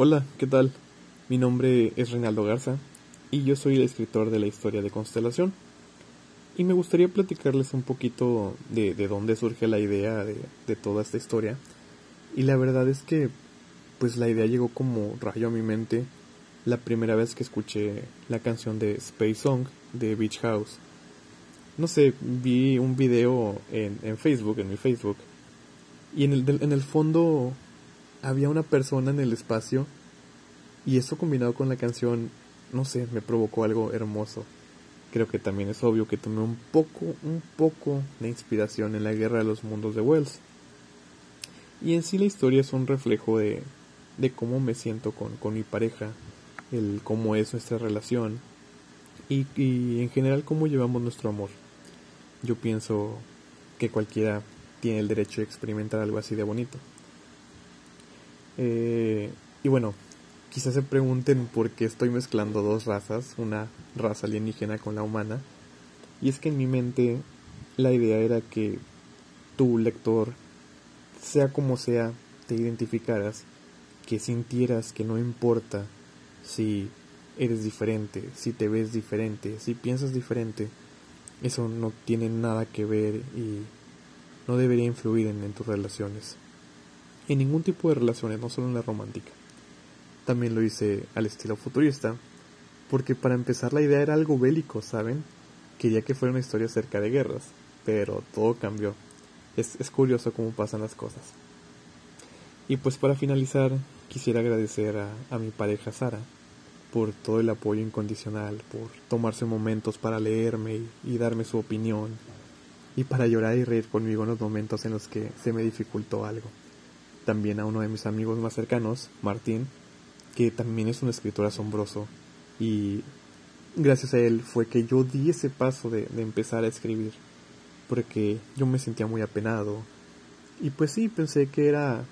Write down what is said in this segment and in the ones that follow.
Hola, ¿qué tal? Mi nombre es Reinaldo Garza y yo soy el escritor de la historia de Constelación. Y me gustaría platicarles un poquito de, de dónde surge la idea de, de, toda esta historia. Y la verdad es que, pues la idea llegó como rayo a mi mente la primera vez que escuché la canción de Space Song de Beach House. No sé, vi un video en, en Facebook, en mi Facebook, y en el, en el fondo había una persona en el espacio y eso combinado con la canción, no sé, me provocó algo hermoso. Creo que también es obvio que tomé un poco, un poco de inspiración en la Guerra de los Mundos de Wells. Y en sí la historia es un reflejo de, de cómo me siento con, con mi pareja, el cómo es nuestra relación y, y en general cómo llevamos nuestro amor. Yo pienso que cualquiera tiene el derecho de experimentar algo así de bonito. Eh, y bueno, quizás se pregunten por qué estoy mezclando dos razas, una raza alienígena con la humana. Y es que en mi mente la idea era que tu lector, sea como sea, te identificaras, que sintieras que no importa si eres diferente, si te ves diferente, si piensas diferente, eso no tiene nada que ver y no debería influir en, en tus relaciones en ningún tipo de relaciones, no solo en la romántica. También lo hice al estilo futurista, porque para empezar la idea era algo bélico, ¿saben? Quería que fuera una historia acerca de guerras, pero todo cambió. Es, es curioso cómo pasan las cosas. Y pues para finalizar, quisiera agradecer a, a mi pareja Sara por todo el apoyo incondicional, por tomarse momentos para leerme y, y darme su opinión, y para llorar y reír conmigo en los momentos en los que se me dificultó algo también a uno de mis amigos más cercanos, Martín, que también es un escritor asombroso. Y gracias a él fue que yo di ese paso de, empezar a escribir porque yo me sentía muy apenado. Y pues sí pensé que era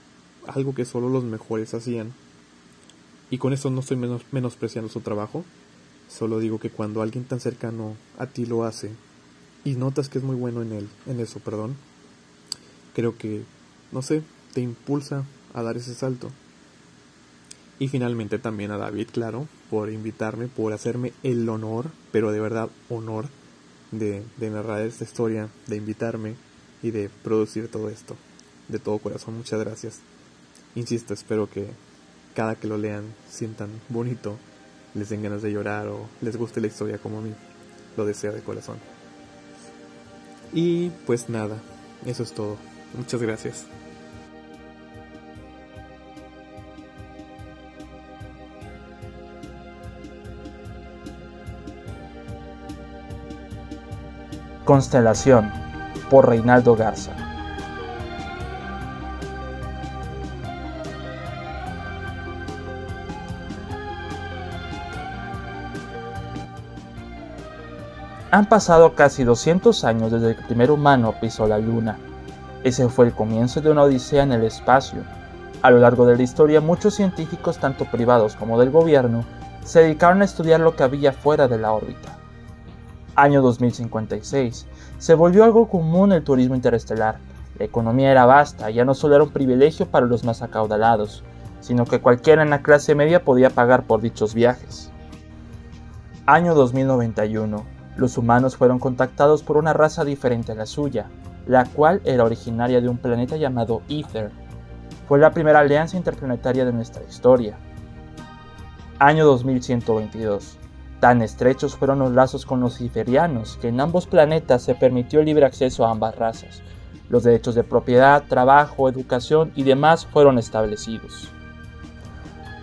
algo que solo los mejores hacían. Y con eso no estoy menos, menospreciando su trabajo. Solo digo que cuando alguien tan cercano a ti lo hace y notas que es muy bueno en él en eso perdón creo que no sé te impulsa a dar ese salto. Y finalmente también a David, claro, por invitarme, por hacerme el honor, pero de verdad honor, de, narrar esta historia, de invitarme y de producir todo esto. De todo corazón, muchas gracias. Insisto, espero que cada que lo lean sientan bonito, les den ganas de llorar o les guste la historia como a mí. Lo deseo de corazón. Y pues nada, eso es todo. Muchas gracias. Constelación por Reinaldo Garza. Han pasado casi 200 años desde que el primer humano pisó la luna. Ese fue el comienzo de una odisea en el espacio. A lo largo de la historia, muchos científicos, tanto privados como del gobierno, se dedicaron a estudiar lo que había fuera de la órbita año 2056, se volvió algo común el turismo interestelar. La economía era vasta, ya no solo era un privilegio para los más acaudalados, sino que cualquiera en la clase media podía pagar por dichos viajes. Año 2091. Los humanos fueron contactados por una raza diferente a la suya, la cual era originaria de un planeta llamado Ether. Fue la primera alianza interplanetaria de nuestra historia. Año 2122. Tan estrechos fueron los lazos con los ciferianos que en ambos planetas se permitió el libre acceso a ambas razas. Los derechos de propiedad, trabajo, educación y demás fueron establecidos.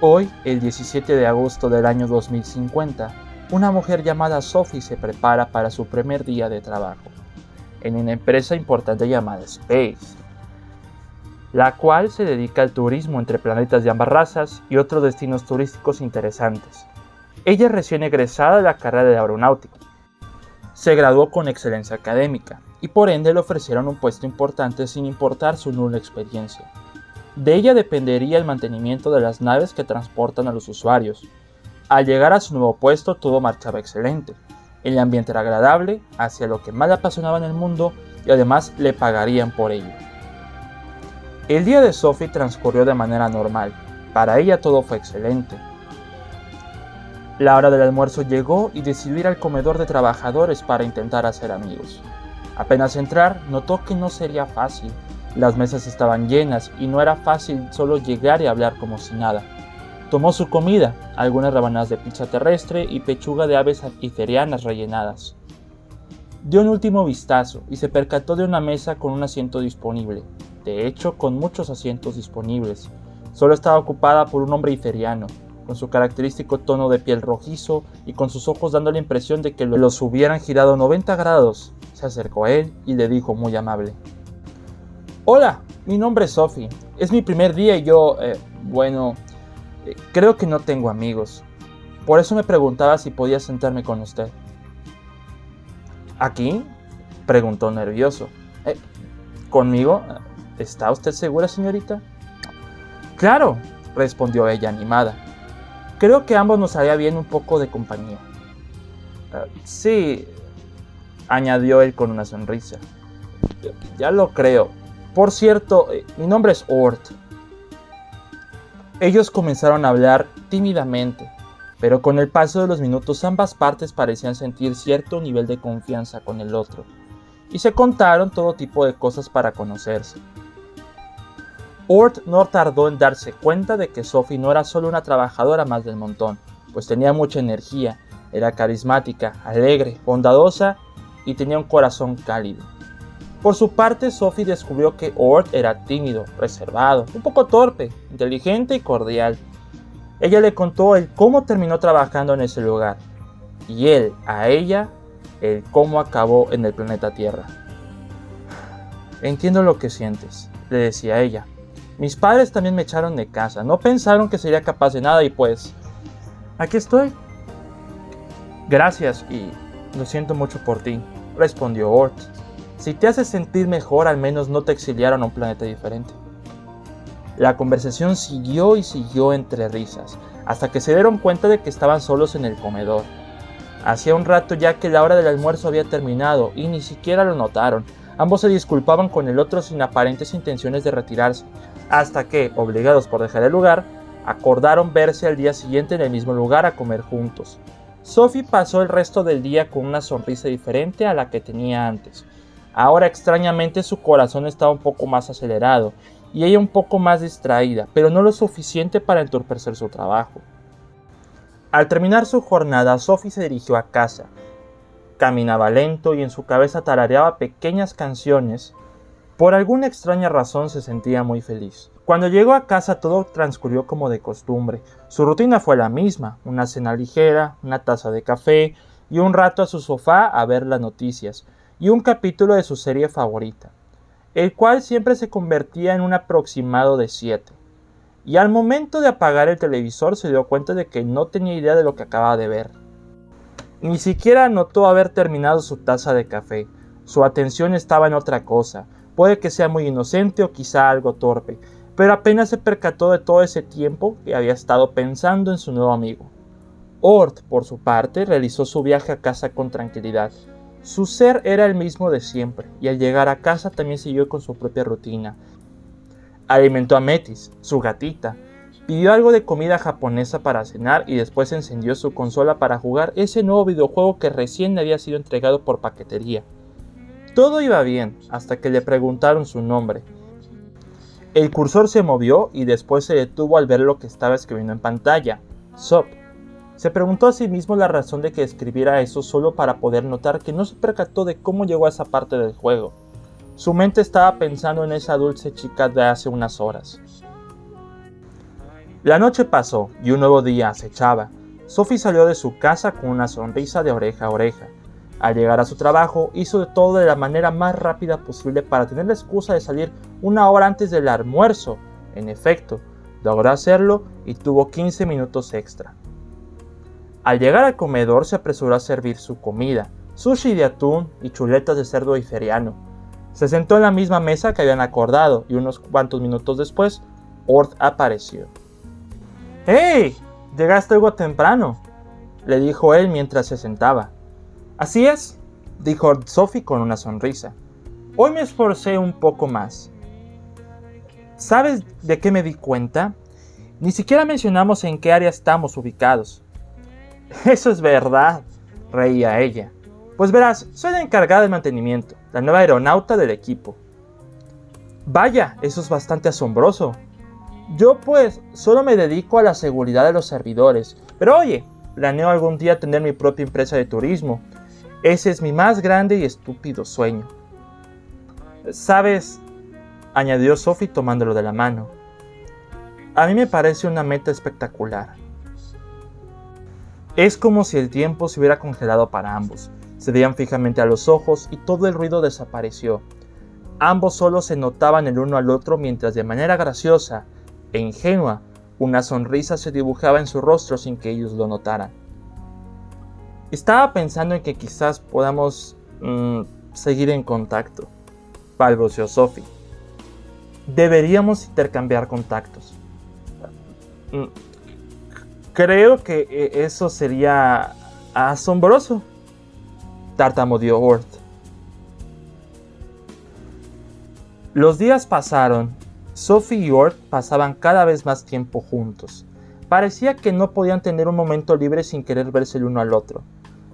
Hoy, el 17 de agosto del año 2050, una mujer llamada Sophie se prepara para su primer día de trabajo en una empresa importante llamada Space, la cual se dedica al turismo entre planetas de ambas razas y otros destinos turísticos interesantes. Ella recién egresada de la carrera de aeronáutica. Se graduó con excelencia académica y por ende le ofrecieron un puesto importante sin importar su nula experiencia. De ella dependería el mantenimiento de las naves que transportan a los usuarios. Al llegar a su nuevo puesto todo marchaba excelente. El ambiente era agradable, hacia lo que más apasionaba en el mundo y además le pagarían por ello. El día de Sophie transcurrió de manera normal, Para ella todo fue excelente. La hora del almuerzo llegó y decidió ir al comedor de trabajadores para intentar hacer amigos. Apenas entrar, notó que no sería fácil. Las mesas estaban llenas y no era fácil solo llegar y hablar como si nada. Tomó su comida, algunas rebanadas de pizza terrestre y pechuga de aves iferianas rellenadas. Dio un último vistazo y se percató de una mesa con un asiento disponible, de hecho con muchos asientos disponibles. Solo estaba ocupada por un hombre iferiano, con su característico tono de piel rojizo y con sus ojos dando la impresión de que los hubieran girado 90 grados. Se acercó a él y le dijo muy amable. Hola, mi nombre es Sophie. Es mi primer día y yo, eh, bueno, creo que no tengo amigos. Por eso me preguntaba si podía sentarme con usted. ¿Aquí? preguntó nervioso. Eh, ¿Conmigo? ¿Está usted segura, señorita? Claro, respondió ella animada. Creo que ambos nos haría bien un poco de compañía. Ah, sí, añadió él con una sonrisa. Ya lo creo. Por cierto, eh, mi nombre es Ort. Ellos comenzaron a hablar tímidamente, pero con el paso de los minutos ambas partes parecían sentir cierto nivel de confianza con el otro, y se contaron todo tipo de cosas para conocerse. Ort no tardó en darse cuenta de que Sophie no era solo una trabajadora más del montón, pues tenía mucha energía, era carismática, alegre, bondadosa y tenía un corazón cálido. Por su parte, Sophie descubrió que Ort era tímido, reservado, un poco torpe, inteligente y cordial. Ella le contó el cómo terminó trabajando en ese lugar, y él a ella el cómo acabó en el planeta Tierra. Entiendo lo que sientes, le decía ella. Mis padres también me echaron de casa, no pensaron que sería capaz de nada y pues... Aquí estoy. Gracias y lo siento mucho por ti, respondió Ort. Si te hace sentir mejor, al menos no te exiliaron a un planeta diferente. La conversación siguió y siguió entre risas, hasta que se dieron cuenta de que estaban solos en el comedor. Hacía un rato ya que la hora del almuerzo había terminado y ni siquiera lo notaron. Ambos se disculpaban con el otro sin aparentes intenciones de retirarse, hasta que, obligados por dejar el lugar, acordaron verse al día siguiente en el mismo lugar a comer juntos. Sophie pasó el resto del día con una sonrisa diferente a la que tenía antes, Ahora extrañamente su corazón estaba un poco más acelerado y ella un poco más distraída, pero no lo suficiente para entorpecer su trabajo. Al terminar su jornada, Sophie se dirigió a casa. Caminaba lento y en su cabeza tarareaba pequeñas canciones. Por alguna extraña razón se sentía muy feliz. Cuando llegó a casa todo transcurrió como de costumbre. Su rutina fue la misma, una cena ligera, una taza de café y un rato a su sofá a ver las noticias y un capítulo de su serie favorita, el cual siempre se convertía en un aproximado de 7. Y al momento de apagar el televisor se dio cuenta de que no tenía idea de lo que acababa de ver. Ni siquiera notó haber terminado su taza de café. Su atención estaba en otra cosa. Puede que sea muy inocente o quizá algo torpe, pero apenas se percató de todo ese tiempo que había estado pensando en su nuevo amigo. Ort, por su parte, realizó su viaje a casa con tranquilidad. Su ser era el mismo de siempre, y al llegar a casa también siguió con su propia rutina. Alimentó a Metis, su gatita, pidió algo de comida japonesa para cenar y después encendió su consola para jugar ese nuevo videojuego que recién había sido entregado por paquetería. Todo iba bien hasta que le preguntaron su nombre. El cursor se movió y después se detuvo al ver lo que estaba escribiendo en pantalla. Sop, se preguntó a sí mismo la razón de que escribiera eso solo para poder notar que no se percató de cómo llegó a esa parte del juego. Su mente estaba pensando en esa dulce chica de hace unas horas. La noche pasó y un nuevo día acechaba. Sophie salió de su casa con una sonrisa de oreja a oreja. Al llegar a su trabajo, hizo de todo de la manera más rápida posible para tener la excusa de salir una hora antes del almuerzo. En efecto, logró hacerlo y tuvo 15 minutos extra. Al llegar al comedor se apresuró a servir su comida, sushi de atún y chuletas de cerdo iferiano. Se sentó en la misma mesa que habían acordado y unos cuantos minutos después, Ort apareció. ¡Hey! Llegaste algo temprano, le dijo él mientras se sentaba. Así es, dijo Sophie con una sonrisa. Hoy me esforcé un poco más. ¿Sabes de qué me di cuenta? Ni siquiera mencionamos en qué área estamos ubicados. Eso es verdad, reía ella. Pues verás, soy la encargada del mantenimiento, la nueva aeronauta del equipo. Vaya, eso es bastante asombroso. Yo pues solo me dedico a la seguridad de los servidores, pero oye, planeo algún día tener mi propia empresa de turismo. Ese es mi más grande y estúpido sueño. Sabes, añadió Sophie tomándolo de la mano, a mí me parece una meta espectacular. Es como si el tiempo se hubiera congelado para ambos. Se veían fijamente a los ojos y todo el ruido desapareció. Ambos solo se notaban el uno al otro mientras de manera graciosa e ingenua una sonrisa se dibujaba en su rostro sin que ellos lo notaran. Estaba pensando en que quizás podamos mm, seguir en contacto, balbuceó Sophie. Deberíamos intercambiar contactos. Mm, creo que eh, eso sería asombroso, tartamudeó Ort. Los días pasaron. Sophie y Ort pasaban cada vez más tiempo juntos. Parecía que no podían tener un momento libre sin querer verse el uno al otro.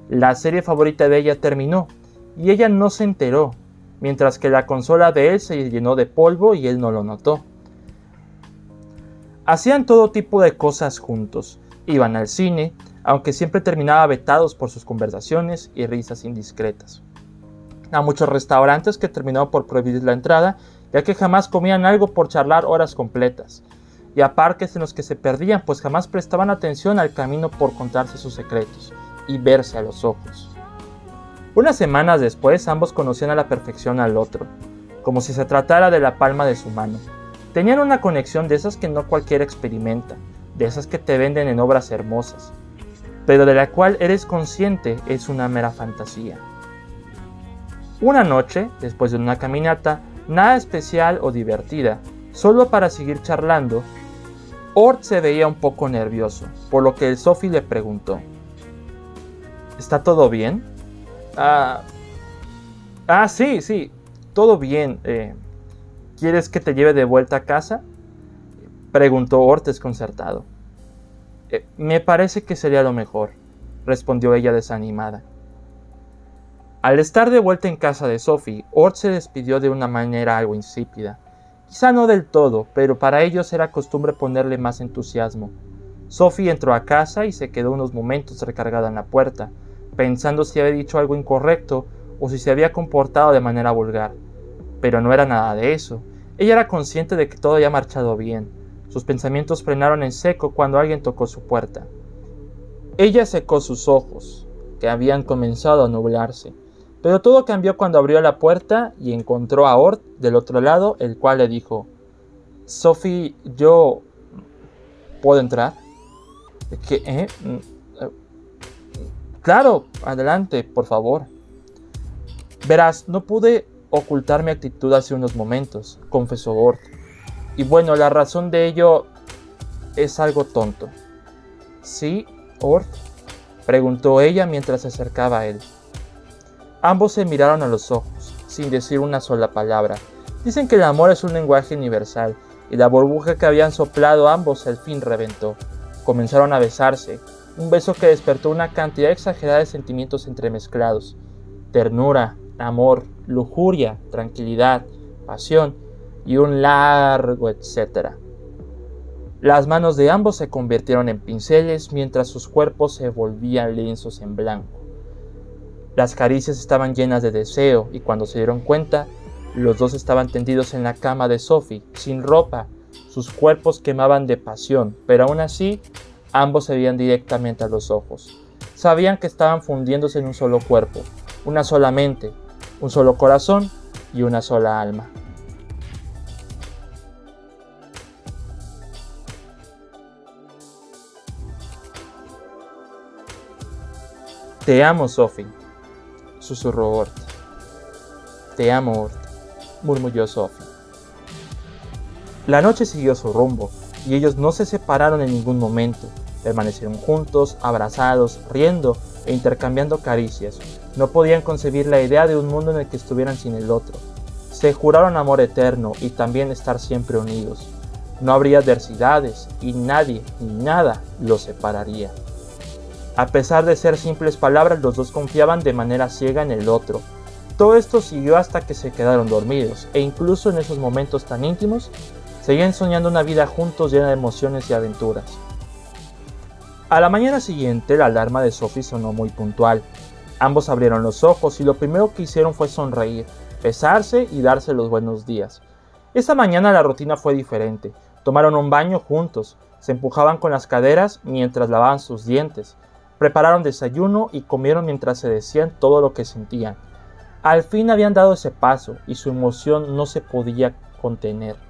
La serie favorita de ella terminó y ella no se enteró, mientras que la consola de él se llenó de polvo y él no lo notó. Hacían todo tipo de cosas juntos. Iban al cine, aunque siempre terminaba vetados por sus conversaciones y risas indiscretas. A muchos restaurantes que terminó por prohibir la entrada, ya que jamás comían algo por charlar horas completas. Y a parques en los que se perdían, pues jamás prestaban atención al camino por contarse sus secretos y verse a los ojos. Unas semanas después ambos conocían a la perfección al otro, como si se tratara de la palma de su mano. Tenían una conexión de esas que no cualquiera experimenta, de esas que te venden en obras hermosas, pero de la cual eres consciente es una mera fantasía. Una noche, después de una caminata, nada especial o divertida, solo para seguir charlando, Ort se veía un poco nervioso, por lo que el Sophie le preguntó: ¿Está todo bien? Ah, ah sí, sí, todo bien. Eh, ¿Quieres que te lleve de vuelta a casa? preguntó Ort desconcertado. Eh, me parece que sería lo mejor, respondió ella desanimada. Al estar de vuelta en casa de Sophie, Ort se despidió de una manera algo insípida. Quizá no del todo, pero para ellos era costumbre ponerle más entusiasmo. Sophie entró a casa y se quedó unos momentos recargada en la puerta, pensando si había dicho algo incorrecto o si se había comportado de manera vulgar. Pero no era nada de eso. Ella era consciente de que todo había marchado bien. Sus pensamientos frenaron en seco cuando alguien tocó su puerta. Ella secó sus ojos, que habían comenzado a nublarse, pero todo cambió cuando abrió la puerta y encontró a Ort del otro lado, el cual le dijo, Sophie, yo... ¿Puedo entrar? ¿Qué? Eh? Claro, adelante, por favor. Verás, no pude ocultar mi actitud hace unos momentos, confesó Ort. Y bueno, la razón de ello es algo tonto. ¿Sí, Ort? preguntó ella mientras se acercaba a él. Ambos se miraron a los ojos, sin decir una sola palabra. Dicen que el amor es un lenguaje universal, y la burbuja que habían soplado ambos al fin reventó. Comenzaron a besarse, un beso que despertó una cantidad exagerada de sentimientos entremezclados. Ternura, amor, lujuria, tranquilidad, pasión y un largo etcétera. Las manos de ambos se convirtieron en pinceles mientras sus cuerpos se volvían lienzos en blanco. Las caricias estaban llenas de deseo y cuando se dieron cuenta, los dos estaban tendidos en la cama de Sophie, sin ropa. Sus cuerpos quemaban de pasión, pero aún así, ambos se veían directamente a los ojos. Sabían que estaban fundiéndose en un solo cuerpo, una sola mente, un solo corazón y una sola alma. Te amo, Sophie, susurró Ort. Te amo, Ort, murmulló Sophie. La noche siguió su rumbo, y ellos no se separaron en ningún momento. Permanecieron juntos, abrazados, riendo e intercambiando caricias, no podían concebir la idea de un mundo en el que estuvieran sin el otro. Se juraron amor eterno y también estar siempre unidos. No habría adversidades y nadie ni nada los separaría. A pesar de ser simples palabras, los dos confiaban de manera ciega en el otro. Todo esto siguió hasta que se quedaron dormidos, e incluso en esos momentos tan íntimos, seguían soñando una vida juntos llena de emociones y aventuras. A la mañana siguiente, la alarma de Sophie sonó muy puntual. Ambos abrieron los ojos y lo primero que hicieron fue sonreír, besarse y darse los buenos días. Esa mañana la rutina fue diferente. Tomaron un baño juntos, se empujaban con las caderas mientras lavaban sus dientes, prepararon desayuno y comieron mientras se decían todo lo que sentían. Al fin habían dado ese paso y su emoción no se podía contener.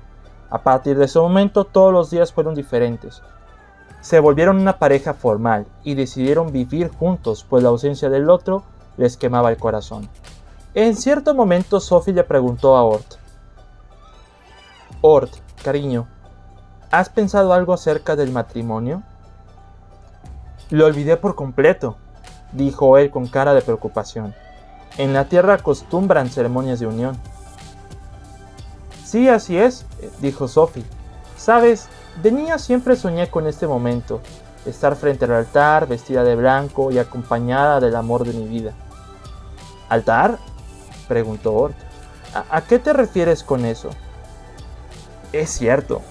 A partir de ese momento todos los días fueron diferentes. Se volvieron una pareja formal y decidieron vivir juntos, pues la ausencia del otro les quemaba el corazón. En cierto momento Sophie le preguntó a Ort. Ort, cariño, ¿has pensado algo acerca del matrimonio? Lo olvidé por completo, dijo él con cara de preocupación. En la tierra acostumbran ceremonias de unión. Sí, así es, dijo Sophie. Sabes, de niña siempre soñé con este momento, estar frente al altar, vestida de blanco y acompañada del amor de mi vida. ¿Altar? preguntó Ort. ¿A, qué te refieres con eso? Es cierto.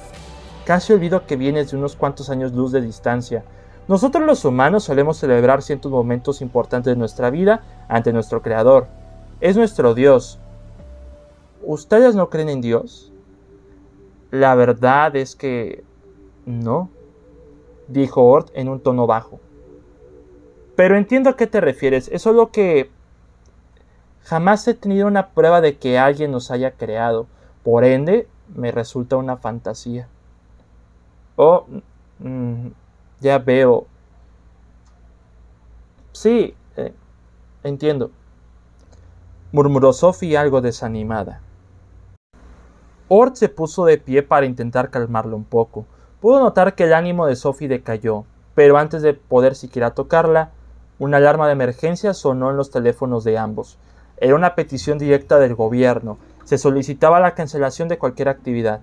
Casi olvido que vienes de unos cuantos años luz de distancia. Nosotros los humanos solemos celebrar ciertos momentos importantes de nuestra vida ante nuestro Creador. Es nuestro Dios. ¿Ustedes no creen en Dios? La verdad es que no, dijo Ort en un tono bajo. Pero entiendo a qué te refieres. Es solo que Jamás he tenido una prueba de que alguien nos haya creado. Por ende, me resulta una fantasía. Oh, mm, ya veo. Sí, eh, entiendo. Murmuró Sophie algo desanimada. Ort se puso de pie para intentar calmarlo un poco. Pudo notar que el ánimo de Sophie decayó, pero antes de poder siquiera tocarla, una alarma de emergencia sonó en los teléfonos de ambos. Era una petición directa del gobierno. Se solicitaba la cancelación de cualquier actividad.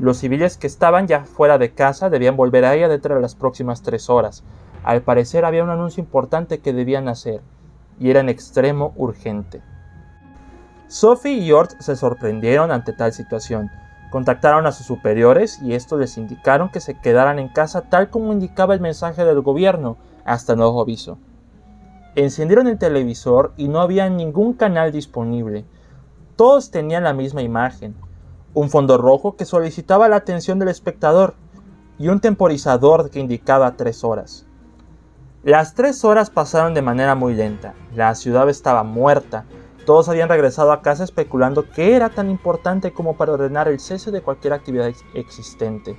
Los civiles que estaban ya fuera de casa debían volver a ella dentro de las próximas tres horas. Al parecer había un anuncio importante que debían hacer, y era en extremo urgente. Sophie y Ort se sorprendieron ante tal situación. Contactaron a sus superiores y estos les indicaron que se quedaran en casa tal como indicaba el mensaje del gobierno, hasta nuevo aviso. Encendieron el televisor y no había ningún canal disponible. Todos tenían la misma imagen. Un fondo rojo que solicitaba la atención del espectador y un temporizador que indicaba tres horas. Las tres horas pasaron de manera muy lenta. La ciudad estaba muerta. Todos habían regresado a casa especulando qué era tan importante como para ordenar el cese de cualquier actividad existente.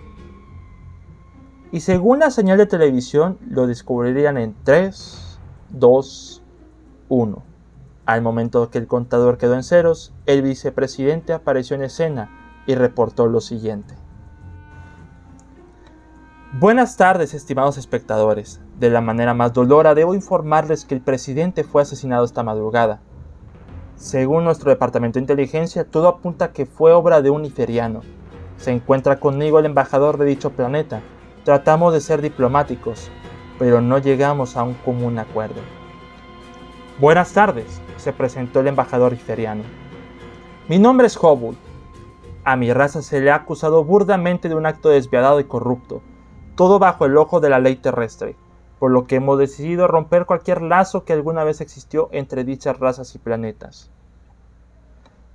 Y según la señal de televisión, lo descubrirían en tres, 2, 1. Al momento que el contador quedó en ceros, el vicepresidente apareció en escena y reportó lo siguiente. Buenas tardes, estimados espectadores. De la manera más dolora debo informarles que el presidente fue asesinado esta madrugada. Según nuestro departamento de inteligencia, todo apunta a que fue obra de un iferiano. Se encuentra conmigo el embajador de dicho planeta. Tratamos de ser diplomáticos, pero no llegamos a un común acuerdo. Buenas tardes, se presentó el embajador iferiano. Mi nombre es Hobul. A mi raza se le ha acusado burdamente de un acto desviado y corrupto, todo bajo el ojo de la ley terrestre, por lo que hemos decidido romper cualquier lazo que alguna vez existió entre dichas razas y planetas.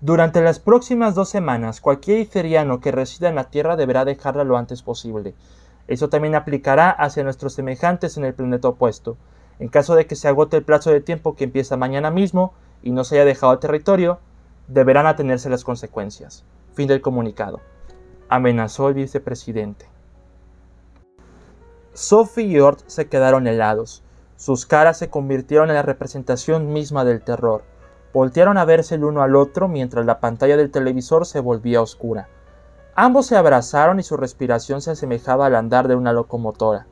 Durante las próximas dos semanas, cualquier iferiano que resida en la Tierra deberá dejarla lo antes posible, eso también aplicará hacia nuestros semejantes en el planeta opuesto. En caso de que se agote el plazo de tiempo que empieza mañana mismo y no se haya dejado territorio, deberán atenerse las consecuencias. Fin del comunicado. Amenazó el vicepresidente. Sophie y Ort se quedaron helados. Sus caras se convirtieron en la representación misma del terror. Voltearon a verse el uno al otro mientras la pantalla del televisor se volvía oscura. Ambos se abrazaron y su respiración se asemejaba al andar de una locomotora.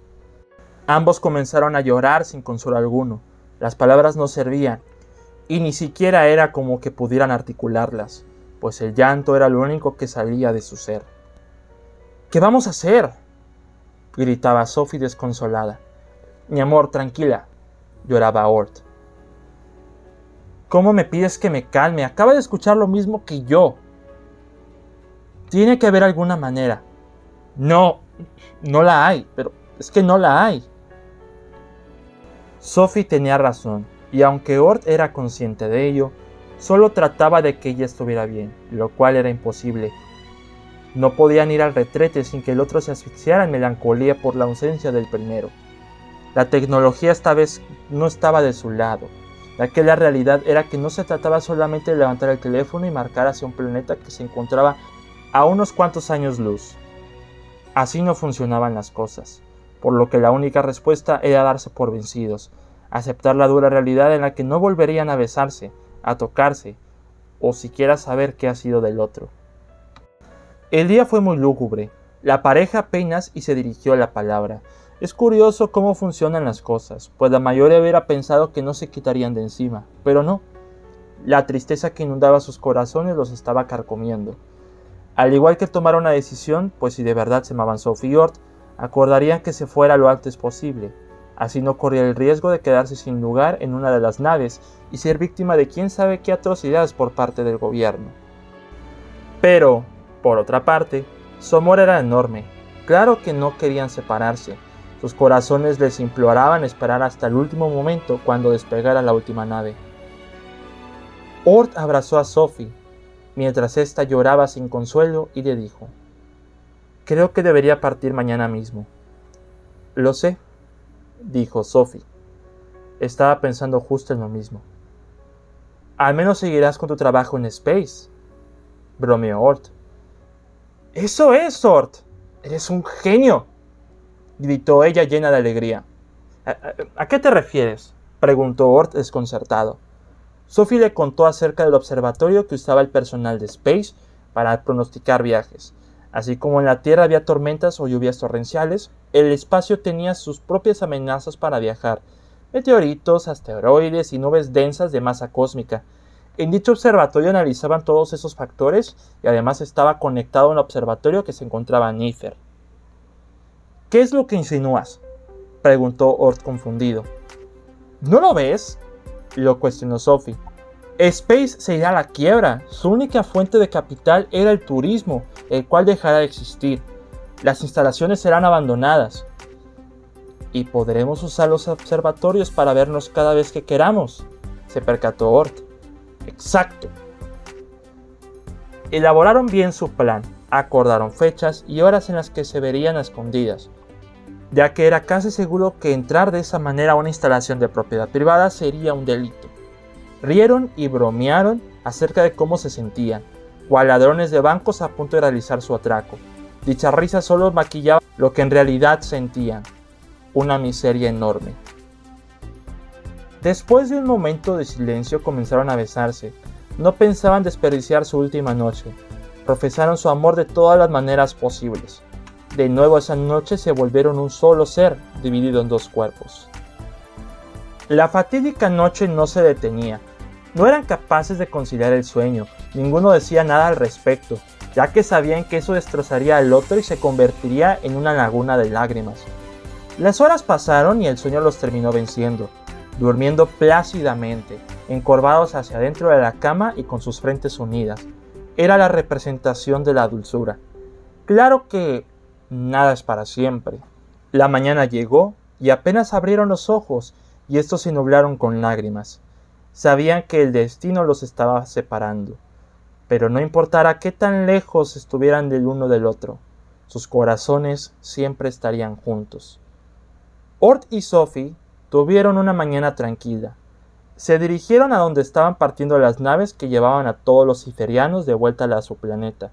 Ambos comenzaron a llorar sin consuelo alguno. Las palabras no servían, y ni siquiera era como que pudieran articularlas, pues el llanto era lo único que salía de su ser. ¿Qué vamos a hacer? Gritaba Sophie desconsolada. Mi amor, tranquila, lloraba Ort. ¿Cómo me pides que me calme? Acaba de escuchar lo mismo que yo. Tiene que haber alguna manera. No, no la hay, pero es que no la hay. Sophie tenía razón, y aunque Ort era consciente de ello, solo trataba de que ella estuviera bien, lo cual era imposible. No podían ir al retrete sin que el otro se asfixiara en melancolía por la ausencia del primero. La tecnología esta vez no estaba de su lado, ya que la realidad era que no se trataba solamente de levantar el teléfono y marcar hacia un planeta que se encontraba a unos cuantos años luz. Así no funcionaban las cosas por lo que la única respuesta era darse por vencidos, aceptar la dura realidad en la que no volverían a besarse, a tocarse, o siquiera saber qué ha sido del otro. El día fue muy lúgubre. La pareja apenas y se dirigió a la palabra. Es curioso cómo funcionan las cosas, pues la mayoría hubiera pensado que no se quitarían de encima, pero no. La tristeza que inundaba sus corazones los estaba carcomiendo. Al igual que tomar una decisión, pues si de verdad se amaban Sophie Ort, acordarían que se fuera lo antes posible. Así no corría el riesgo de quedarse sin lugar en una de las naves y ser víctima de quién sabe qué atrocidades por parte del gobierno. Pero, por otra parte, su amor era enorme. Claro que no querían separarse. Sus corazones les imploraban esperar hasta el último momento cuando despegara la última nave. Ort abrazó a Sophie, mientras ésta lloraba sin consuelo y le dijo, Creo que debería partir mañana mismo. Lo sé, dijo Sophie. Estaba pensando justo en lo mismo. Al menos seguirás con tu trabajo en Space, bromeó Ort. Eso es, Ort. Eres un genio, gritó ella llena de alegría. ¿A, qué te refieres? preguntó Ort desconcertado. Sophie le contó acerca del observatorio que usaba el personal de Space para pronosticar viajes Así como en la Tierra había tormentas o lluvias torrenciales, el espacio tenía sus propias amenazas para viajar, meteoritos, asteroides y nubes densas de masa cósmica. En dicho observatorio analizaban todos esos factores y además estaba conectado a un observatorio que se encontraba en. ¿Qué es lo que insinúas? preguntó Ort confundido. ¿No lo ves? lo cuestionó Sophie. Space se irá a la quiebra. Su única fuente de capital era el turismo, el cual dejará de existir. Las instalaciones serán abandonadas. Y podremos usar los observatorios para vernos cada vez que queramos, se percató Ort. Exacto. Elaboraron bien su plan, acordaron fechas y horas en las que se verían escondidas, ya que era casi seguro que entrar de esa manera a una instalación de propiedad privada sería un delito. Rieron y bromearon acerca de cómo se sentían, cual ladrones de bancos a punto de realizar su atraco. Dicha risa solo maquillaba lo que en realidad sentían, una miseria enorme. Después de un momento de silencio comenzaron a besarse. No pensaban desperdiciar su última noche. Profesaron su amor de todas las maneras posibles. De nuevo esa noche se volvieron un solo ser, dividido en dos cuerpos. La fatídica noche no se detenía. No eran capaces de conciliar el sueño, ninguno decía nada al respecto, ya que sabían que eso destrozaría al otro y se convertiría en una laguna de lágrimas. Las horas pasaron y el sueño los terminó venciendo, durmiendo plácidamente, encorvados hacia adentro de la cama y con sus frentes unidas. Era la representación de la dulzura. Claro que nada es para siempre. La mañana llegó y apenas abrieron los ojos y estos se nublaron con lágrimas. Sabían que el destino los estaba separando, pero no importara qué tan lejos estuvieran del uno del otro, sus corazones siempre estarían juntos. Ort y Sophie tuvieron una mañana tranquila. Se dirigieron a donde estaban partiendo las naves que llevaban a todos los ciferianos de vuelta a su planeta.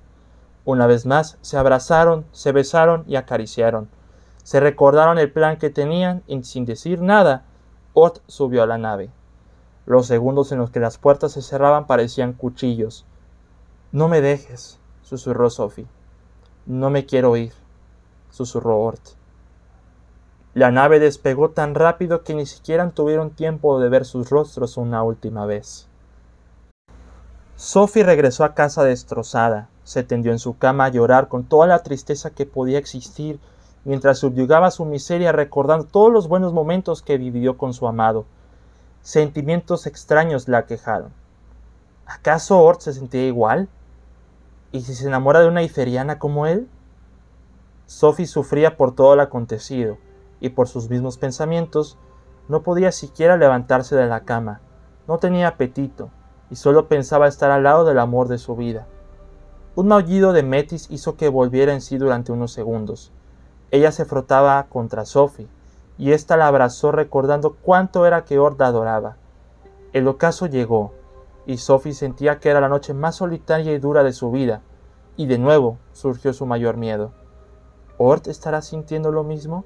Una vez más se abrazaron, se besaron y acariciaron. Se recordaron el plan que tenían y sin decir nada, Ort subió a la nave. Los segundos en los que las puertas se cerraban parecían cuchillos. No me dejes, susurró Sophie. No me quiero ir, susurró Ort. La nave despegó tan rápido que ni siquiera tuvieron tiempo de ver sus rostros una última vez. Sophie regresó a casa destrozada, se tendió en su cama a llorar con toda la tristeza que podía existir, mientras subyugaba su miseria recordando todos los buenos momentos que vivió con su amado. Sentimientos extraños la aquejaron. ¿Acaso Ort se sentía igual? ¿Y si se enamora de una iferiana como él? Sophie sufría por todo lo acontecido, y por sus mismos pensamientos, no podía siquiera levantarse de la cama, no tenía apetito, y solo pensaba estar al lado del amor de su vida. Un maullido de Metis hizo que volviera en sí durante unos segundos. Ella se frotaba contra Sophie, y ésta la abrazó recordando cuánto era que Ord adoraba. El ocaso llegó, y Sophie sentía que era la noche más solitaria y dura de su vida, y de nuevo surgió su mayor miedo. ¿Ort estará sintiendo lo mismo?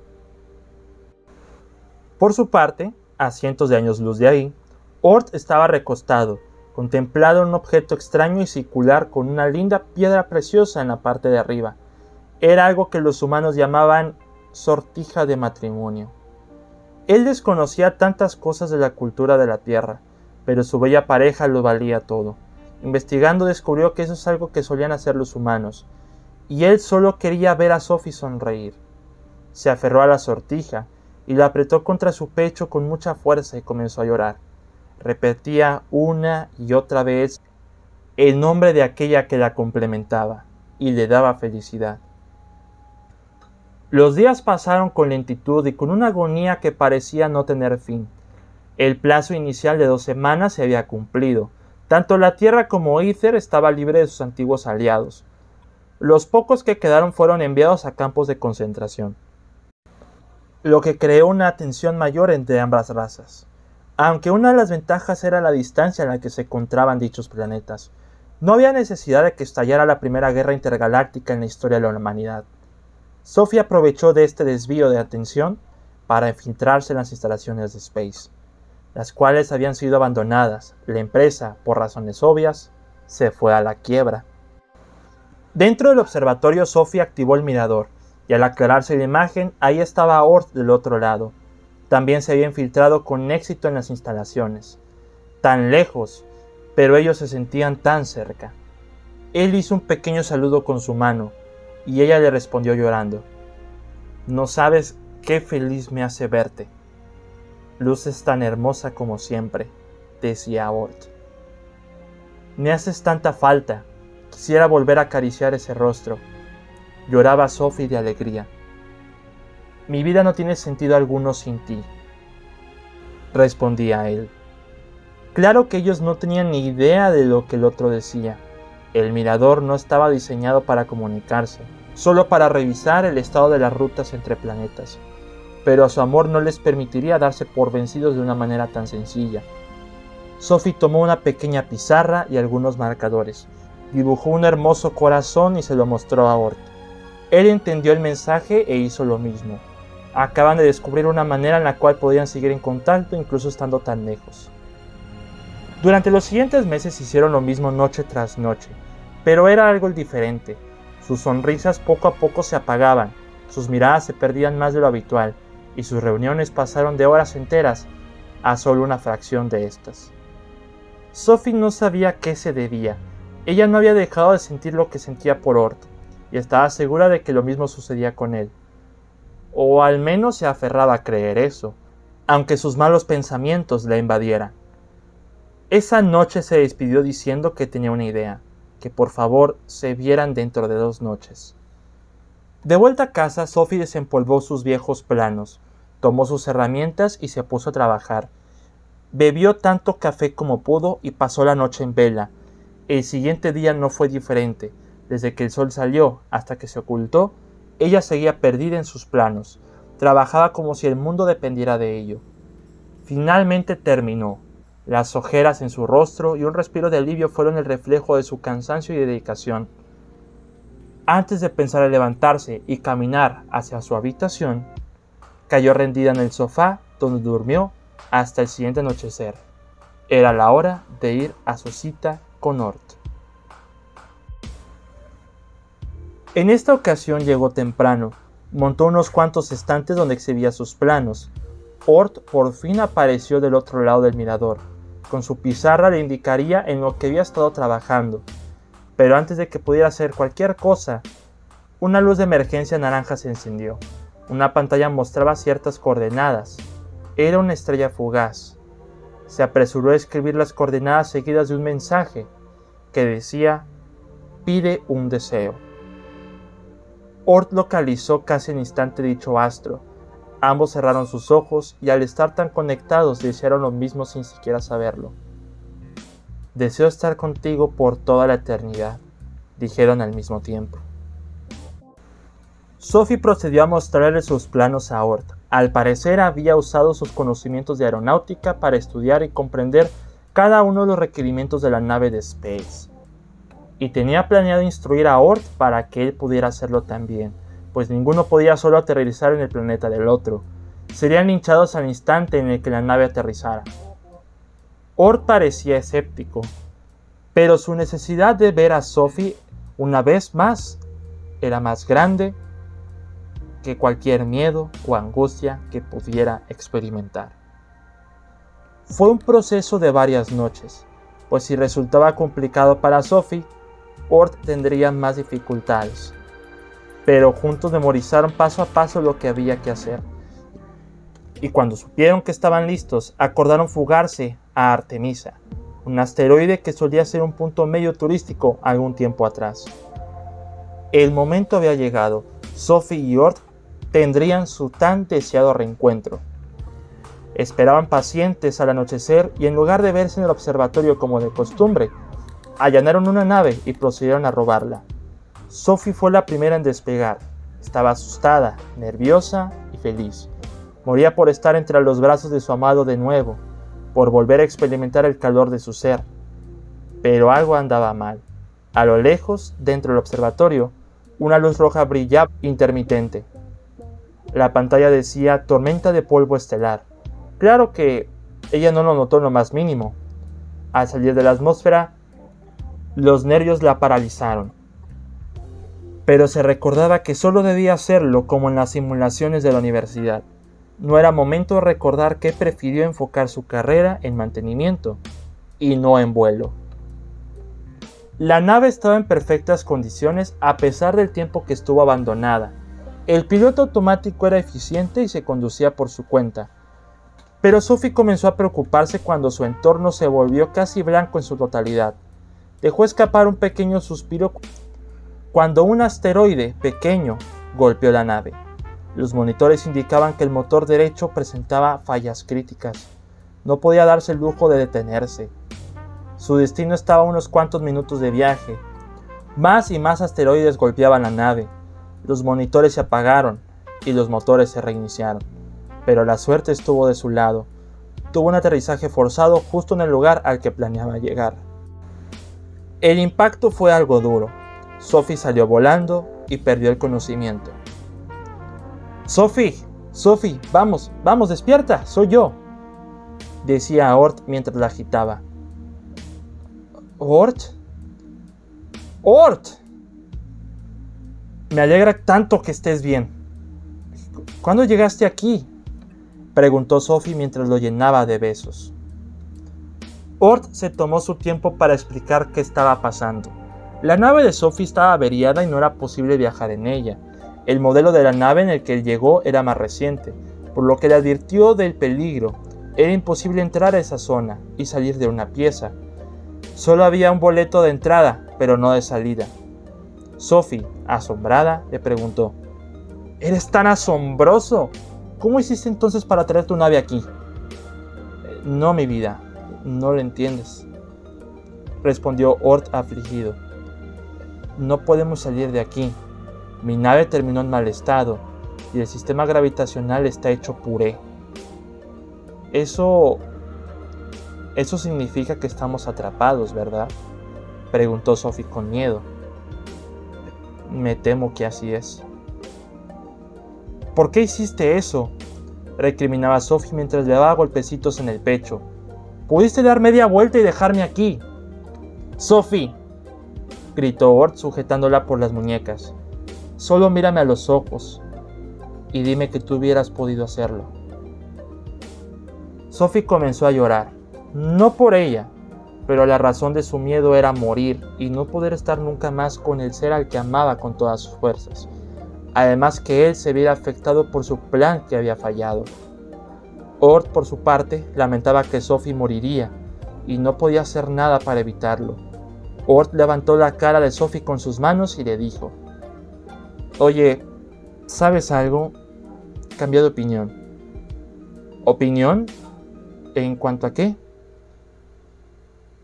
Por su parte, a cientos de años luz de ahí, Ort estaba recostado, contemplando un objeto extraño y circular con una linda piedra preciosa en la parte de arriba. Era algo que los humanos llamaban sortija de matrimonio. Él desconocía tantas cosas de la cultura de la tierra, pero su bella pareja lo valía todo. Investigando descubrió que eso es algo que solían hacer los humanos, y él solo quería ver a Sophie sonreír. Se aferró a la sortija y la apretó contra su pecho con mucha fuerza y comenzó a llorar. Repetía una y otra vez el nombre de aquella que la complementaba y le daba felicidad. Los días pasaron con lentitud y con una agonía que parecía no tener fin. El plazo inicial de dos semanas se había cumplido. Tanto la Tierra como Ether estaba libre de sus antiguos aliados. Los pocos que quedaron fueron enviados a campos de concentración, lo que creó una tensión mayor entre ambas razas. Aunque una de las ventajas era la distancia en la que se encontraban dichos planetas, no había necesidad de que estallara la primera guerra intergaláctica en la historia de la humanidad. Sophie aprovechó de este desvío de atención para infiltrarse en las instalaciones de Space, las cuales habían sido abandonadas. La empresa, por razones obvias, se fue a la quiebra. Dentro del observatorio Sophie activó el mirador, y al aclararse la imagen, ahí estaba Ort del otro lado. También se había infiltrado con éxito en las instalaciones. Tan lejos, pero ellos se sentían tan cerca. Él hizo un pequeño saludo con su mano, y ella le respondió llorando. No sabes qué feliz me hace verte. Luces tan hermosa como siempre, decía Ort. Me haces tanta falta, Quisiera volver a acariciar ese rostro. Lloraba Sophie de alegría. Mi vida no tiene sentido alguno sin ti, respondía él. Claro que ellos no tenían ni idea de lo que el otro decía. El mirador no estaba diseñado para comunicarse, solo para revisar el estado de las rutas entre planetas. Pero a su amor no les permitiría darse por vencidos de una manera tan sencilla. Sophie tomó una pequeña pizarra y algunos marcadores, dibujó un hermoso corazón y se lo mostró a Ort. Él entendió el mensaje e hizo lo mismo. Acaban de descubrir una manera en la cual podían seguir en contacto incluso estando tan lejos. Durante los siguientes meses hicieron lo mismo noche tras noche, pero era algo diferente. Sus sonrisas poco a poco se apagaban, sus miradas se perdían más de lo habitual, y sus reuniones pasaron de horas enteras a solo una fracción de estas. Sophie no sabía qué se debía, ella no había dejado de sentir lo que sentía por Ort, y estaba segura de que lo mismo sucedía con él. O al menos se aferraba a creer eso, aunque sus malos pensamientos la invadieran. Esa noche se despidió diciendo que tenía una idea, que por favor se vieran dentro de dos noches. De vuelta a casa, Sophie desempolvó sus viejos planos, tomó sus herramientas y se puso a trabajar. Bebió tanto café como pudo y pasó la noche en vela, el siguiente día no fue diferente. Desde que el sol salió hasta que se ocultó, ella seguía perdida en sus planos. Trabajaba como si el mundo dependiera de ello. Finalmente terminó. Las ojeras en su rostro y un respiro de alivio fueron el reflejo de su cansancio y dedicación. Antes de pensar en levantarse y caminar hacia su habitación, cayó rendida en el sofá donde durmió hasta el siguiente anochecer. Era la hora de ir a su cita en esta ocasión llegó temprano, montó unos cuantos estantes donde exhibía sus planos. Ort por fin apareció del otro lado del mirador, con su pizarra le indicaría en lo que había estado trabajando. Pero antes de que pudiera hacer cualquier cosa, una luz de emergencia naranja se encendió. Una pantalla mostraba ciertas coordenadas. Era una estrella fugaz. Se apresuró a escribir las coordenadas seguidas de un mensaje que decía, pide un deseo. Ort localizó casi en instante dicho astro. Ambos cerraron sus ojos y al estar tan conectados desearon lo mismo sin siquiera saberlo. Deseo estar contigo por toda la eternidad, dijeron al mismo tiempo. Sophie procedió a mostrarle sus planos a Ort. Al parecer había usado sus conocimientos de aeronáutica para estudiar y comprender cada uno de los requerimientos de la nave de Space. Y tenía planeado instruir a Ort para que él pudiera hacerlo también, pues ninguno podía solo aterrizar en el planeta del otro. Serían linchados al instante en el que la nave aterrizara. Ort parecía escéptico, pero su necesidad de ver a Sophie una vez más era más grande que cualquier miedo o angustia que pudiera experimentar. Fue un proceso de varias noches, pues si resultaba complicado para Sophie, Ort tendría más dificultades. Pero juntos memorizaron paso a paso lo que había que hacer. Y cuando supieron que estaban listos, acordaron fugarse a Artemisa, un asteroide que solía ser un punto medio turístico algún tiempo atrás. El momento había llegado. Sophie y Ort tendrían su tan deseado reencuentro. Esperaban pacientes al anochecer y en lugar de verse en el observatorio como de costumbre, allanaron una nave y procedieron a robarla. Sophie fue la primera en despegar. Estaba asustada, nerviosa y feliz. Moría por estar entre los brazos de su amado de nuevo, por volver a experimentar el calor de su ser. Pero algo andaba mal. A lo lejos, dentro del observatorio, una luz roja brillaba intermitente. La pantalla decía tormenta de polvo estelar. Claro que ella no lo notó en lo más mínimo. Al salir de la atmósfera, los nervios la paralizaron. Pero se recordaba que solo debía hacerlo como en las simulaciones de la universidad. No era momento de recordar que prefirió enfocar su carrera en mantenimiento y no en vuelo. La nave estaba en perfectas condiciones a pesar del tiempo que estuvo abandonada el piloto automático era eficiente y se conducía por su cuenta, pero Sophie comenzó a preocuparse cuando su entorno se volvió casi blanco en su totalidad. Dejó escapar un pequeño suspiro cuando un asteroide pequeño golpeó la nave. Los monitores indicaban que el motor derecho presentaba fallas críticas. No podía darse el lujo de detenerse. Su destino estaba a unos cuantos minutos de viaje. Más y más asteroides golpeaban la nave. Los monitores se apagaron y los motores se reiniciaron, pero la suerte estuvo de su lado. Tuvo un aterrizaje forzado justo en el lugar al que planeaba llegar. El impacto fue algo duro. Sophie salió volando y perdió el conocimiento. Sophie, Sophie, vamos, vamos, despierta, soy yo, decía Ort mientras la agitaba. ¿Ort? ¡Ort! Me alegra tanto que estés bien. ¿Cuándo llegaste aquí? preguntó Sophie mientras lo llenaba de besos. Ort se tomó su tiempo para explicar qué estaba pasando. La nave de Sophie estaba averiada y no era posible viajar en ella. El modelo de la nave en el que llegó era más reciente, por lo que le advirtió del peligro. Era imposible entrar a esa zona y salir de una pieza. Solo había un boleto de entrada, pero no de salida. Sophie, asombrada, le preguntó, ¿Eres tan asombroso? ¿Cómo hiciste entonces para traer tu nave aquí? No, mi vida, no lo entiendes, respondió Ort afligido. No podemos salir de aquí. Mi nave terminó en mal estado y el sistema gravitacional está hecho puré. Eso... Eso significa que estamos atrapados, ¿verdad? Preguntó Sophie con miedo. Me temo que así es. ¿Por qué hiciste eso? recriminaba Sophie mientras le daba golpecitos en el pecho. Pudiste dar media vuelta y dejarme aquí. Sophie, gritó Ort sujetándola por las muñecas. Solo mírame a los ojos y dime que tú hubieras podido hacerlo. Sophie comenzó a llorar. No por ella, pero la razón de su miedo era morir y no poder estar nunca más con el ser al que amaba con todas sus fuerzas. Además que él se viera afectado por su plan que había fallado. Ort, por su parte, lamentaba que Sophie moriría y no podía hacer nada para evitarlo. Ort levantó la cara de Sophie con sus manos y le dijo, Oye, ¿sabes algo? Cambié de opinión. ¿Opinión? ¿En cuanto a qué?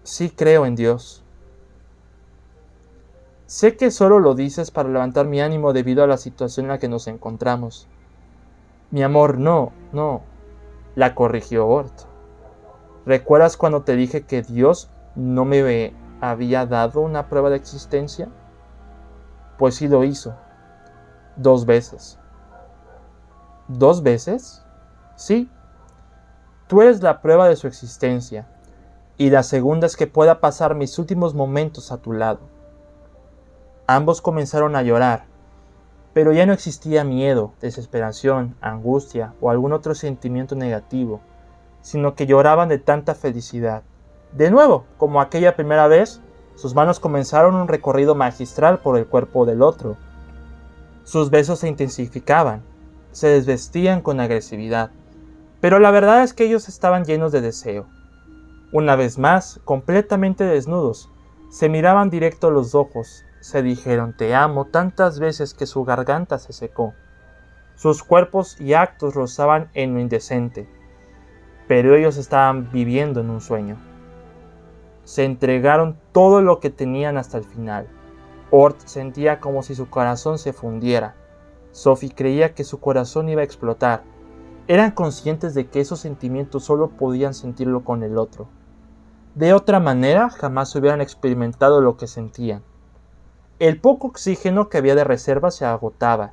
Sí creo en Dios. Sé que solo lo dices para levantar mi ánimo debido a la situación en la que nos encontramos. Mi amor, no, no, la corrigió Ort. ¿Recuerdas cuando te dije que Dios no me había dado una prueba de existencia? Pues sí lo hizo. Dos veces. ¿Dos veces? Sí. Tú eres la prueba de su existencia y la segunda es que pueda pasar mis últimos momentos a tu lado. Ambos comenzaron a llorar, pero ya no existía miedo, desesperación, angustia o algún otro sentimiento negativo, sino que lloraban de tanta felicidad. De nuevo, como aquella primera vez, sus manos comenzaron un recorrido magistral por el cuerpo del otro. Sus besos se intensificaban, se desvestían con agresividad, pero la verdad es que ellos estaban llenos de deseo una vez más, completamente desnudos, se miraban directo a los ojos, se dijeron te amo tantas veces que su garganta se secó. Sus cuerpos y actos rozaban en lo indecente, pero ellos estaban viviendo en un sueño. Se entregaron todo lo que tenían hasta el final. Ort sentía como si su corazón se fundiera. Sophie creía que su corazón iba a explotar. Eran conscientes de que esos sentimientos solo podían sentirlo con el otro. De otra manera, jamás hubieran experimentado lo que sentían. El poco oxígeno que había de reserva se agotaba.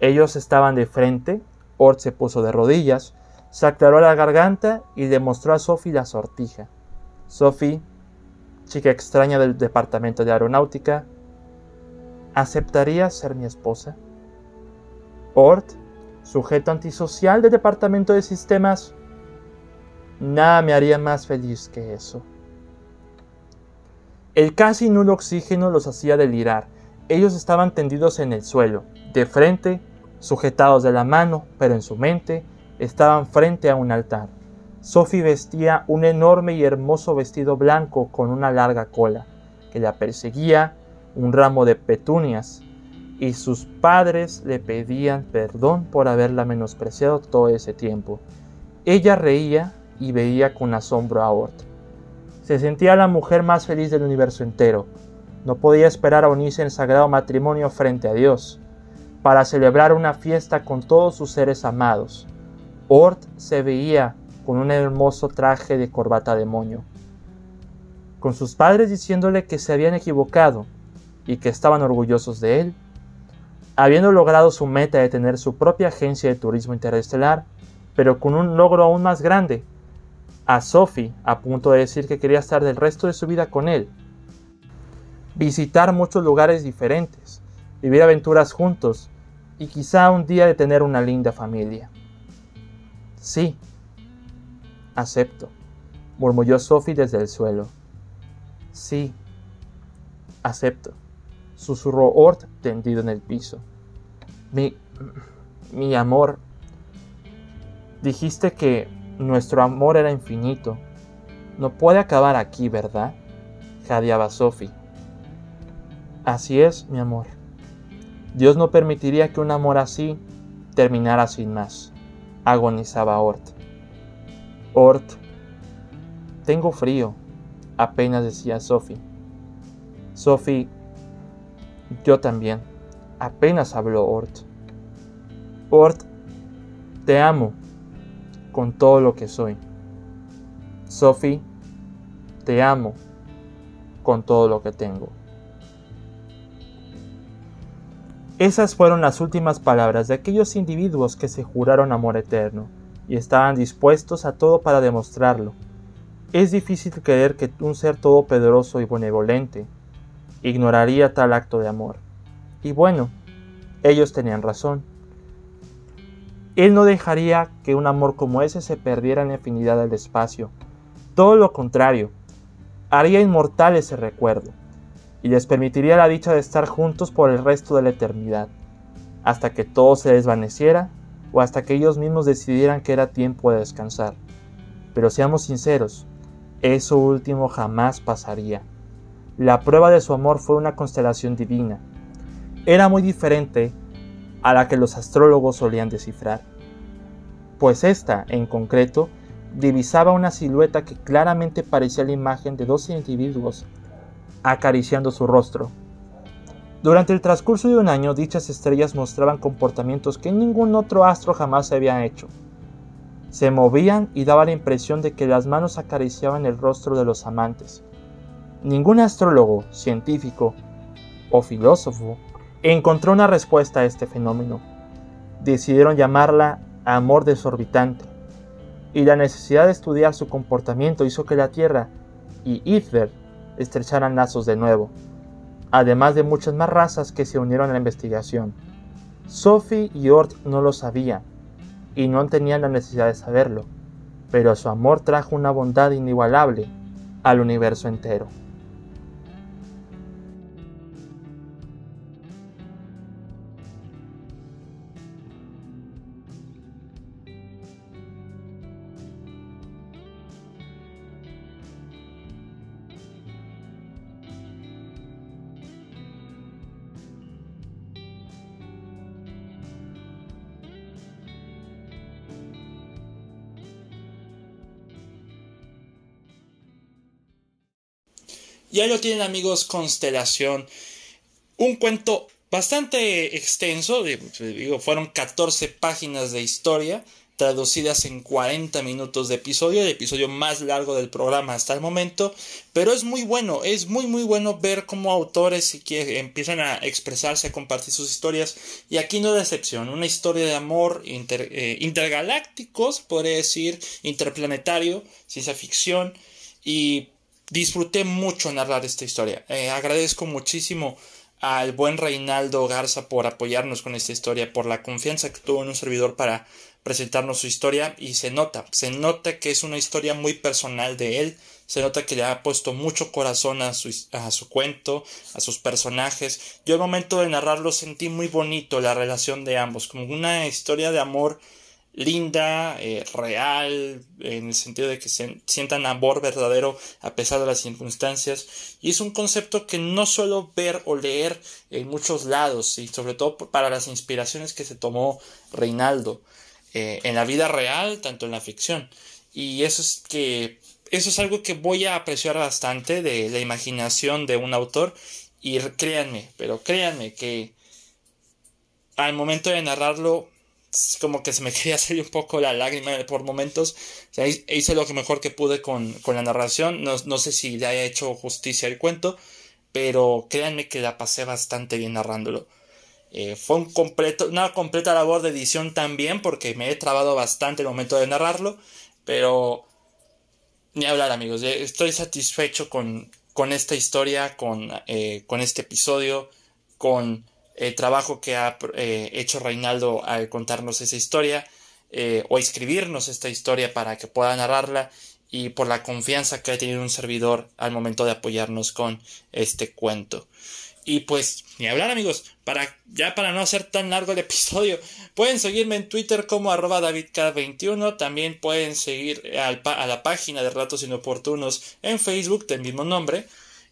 Ellos estaban de frente, Ort se puso de rodillas, se aclaró la garganta y demostró a Sophie la sortija. Sophie, chica extraña del departamento de aeronáutica, ¿aceptaría ser mi esposa? Ort, sujeto antisocial del departamento de sistemas, Nada me haría más feliz que eso. El casi nulo oxígeno los hacía delirar. Ellos estaban tendidos en el suelo, de frente, sujetados de la mano, pero en su mente estaban frente a un altar. Sophie vestía un enorme y hermoso vestido blanco con una larga cola, que la perseguía un ramo de petunias, y sus padres le pedían perdón por haberla menospreciado todo ese tiempo. Ella reía y veía con asombro a Ort. Se sentía la mujer más feliz del universo entero. No podía esperar a unirse en sagrado matrimonio frente a Dios, para celebrar una fiesta con todos sus seres amados. Ort se veía con un hermoso traje de corbata de moño, con sus padres diciéndole que se habían equivocado y que estaban orgullosos de él. Habiendo logrado su meta de tener su propia agencia de turismo interestelar, pero con un logro aún más grande, a Sophie a punto de decir que quería estar del resto de su vida con él. Visitar muchos lugares diferentes, vivir aventuras juntos y quizá un día de tener una linda familia. Sí, acepto, murmulló Sophie desde el suelo. Sí, acepto, susurró Ort tendido en el piso. Mi, mi amor, dijiste que nuestro amor era infinito. No puede acabar aquí, ¿verdad? jadeaba Sophie. Así es, mi amor. Dios no permitiría que un amor así terminara sin más, agonizaba Ort. Ort, tengo frío, apenas decía Sophie. Sophie, yo también, apenas habló Ort. Ort, te amo, con todo lo que soy. Sophie, te amo con todo lo que tengo. Esas fueron las últimas palabras de aquellos individuos que se juraron amor eterno y estaban dispuestos a todo para demostrarlo. Es difícil creer que un ser todopoderoso y benevolente ignoraría tal acto de amor. Y bueno, ellos tenían razón. Él no dejaría que un amor como ese se perdiera en la infinidad del espacio, Todo lo contrario, haría inmortal ese recuerdo y les permitiría la dicha de estar juntos por el resto de la eternidad, hasta que todo se desvaneciera o hasta que ellos mismos decidieran que era tiempo de descansar. Pero seamos sinceros, eso último jamás pasaría. La prueba de su amor fue una constelación divina. Era muy diferente a la que los astrólogos solían descifrar, pues esta, en concreto, divisaba una silueta que claramente parecía la imagen de dos individuos acariciando su rostro. Durante el transcurso de un año, dichas estrellas mostraban comportamientos que ningún otro astro jamás se había hecho. Se movían y daba la impresión de que las manos acariciaban el rostro de los amantes. Ningún astrólogo, científico o filósofo encontró una respuesta a este fenómeno. Decidieron llamarla amor desorbitante, y la necesidad de estudiar su comportamiento hizo que la Tierra y Ether estrecharan lazos de nuevo, además de muchas más razas que se unieron a la investigación. Sophie y Ort no lo sabían, y no tenían la necesidad de saberlo, pero su amor trajo una bondad inigualable al universo entero. Ya lo tienen amigos, Constelación. Un cuento bastante extenso, digo, fueron 14 páginas de historia traducidas en 40 minutos de episodio, el episodio más largo del programa hasta el momento, pero es muy bueno, es muy muy bueno ver cómo autores empiezan a expresarse, a compartir sus historias, y aquí no decepción, una historia de amor eh, intergalácticos, podría decir, interplanetario, ciencia ficción, y disfruté mucho narrar esta historia. Eh, agradezco muchísimo al buen Reinaldo Garza por apoyarnos con esta historia, por la confianza que tuvo en un servidor para presentarnos su historia y se nota, se nota que es una historia muy personal de él, se nota que le ha puesto mucho corazón a su, a su cuento, a sus personajes. Yo al momento de narrarlo sentí muy bonito la relación de ambos, como una historia de amor linda, eh, real, en el sentido de que se sientan amor verdadero a pesar de las circunstancias. Y es un concepto que no suelo ver o leer en muchos lados, y sobre todo para las inspiraciones que se tomó Reinaldo eh, en la vida real, tanto en la ficción. Y eso es que eso es algo que voy a apreciar bastante de la imaginación de un autor. Y créanme, pero créanme que al momento de narrarlo como que se me quería salir un poco la lágrima por momentos. hice lo que mejor que pude con, la narración. No, sé si le haya hecho justicia al cuento, pero créanme que la pasé bastante bien narrándolo. Eh, fue un completo, una completa labor de edición también, porque me he trabado bastante el momento de narrarlo, pero ni hablar amigos, estoy satisfecho con, con esta historia, con, eh, con este episodio, con el trabajo que ha eh, hecho Reinaldo al contarnos esa historia eh, o escribirnos esta historia para que pueda narrarla y por la confianza que ha tenido un servidor al momento de apoyarnos con este cuento. Y pues, ni hablar amigos, para, ya para no hacer tan largo el episodio, pueden seguirme en Twitter como arroba davidk21, también pueden seguir a la página de Ratos Inoportunos en Facebook del mismo nombre,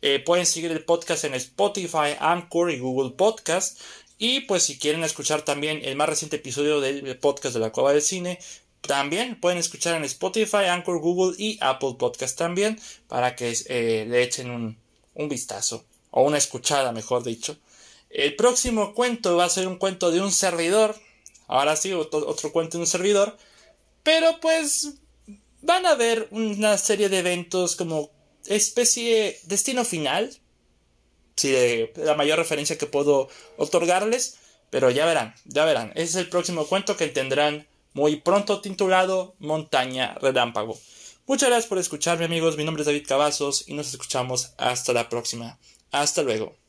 eh, pueden seguir el podcast en Spotify, Anchor y Google Podcast. Y pues si quieren escuchar también el más reciente episodio del podcast de la Cueva del Cine, también pueden escuchar en Spotify, Anchor, Google y Apple Podcast también para que eh, le echen un, un vistazo o una escuchada, mejor dicho. El próximo cuento va a ser un cuento de un servidor. Ahora sí, otro, otro cuento de un servidor. Pero pues van a ver una serie de eventos como especie destino final. Sí, la mayor referencia que puedo otorgarles. Pero ya verán, ya verán. Ese es el próximo cuento que tendrán muy pronto titulado Montaña Relámpago. Muchas gracias por escucharme amigos, mi nombre es David Cavazos y nos escuchamos hasta la próxima. Hasta luego.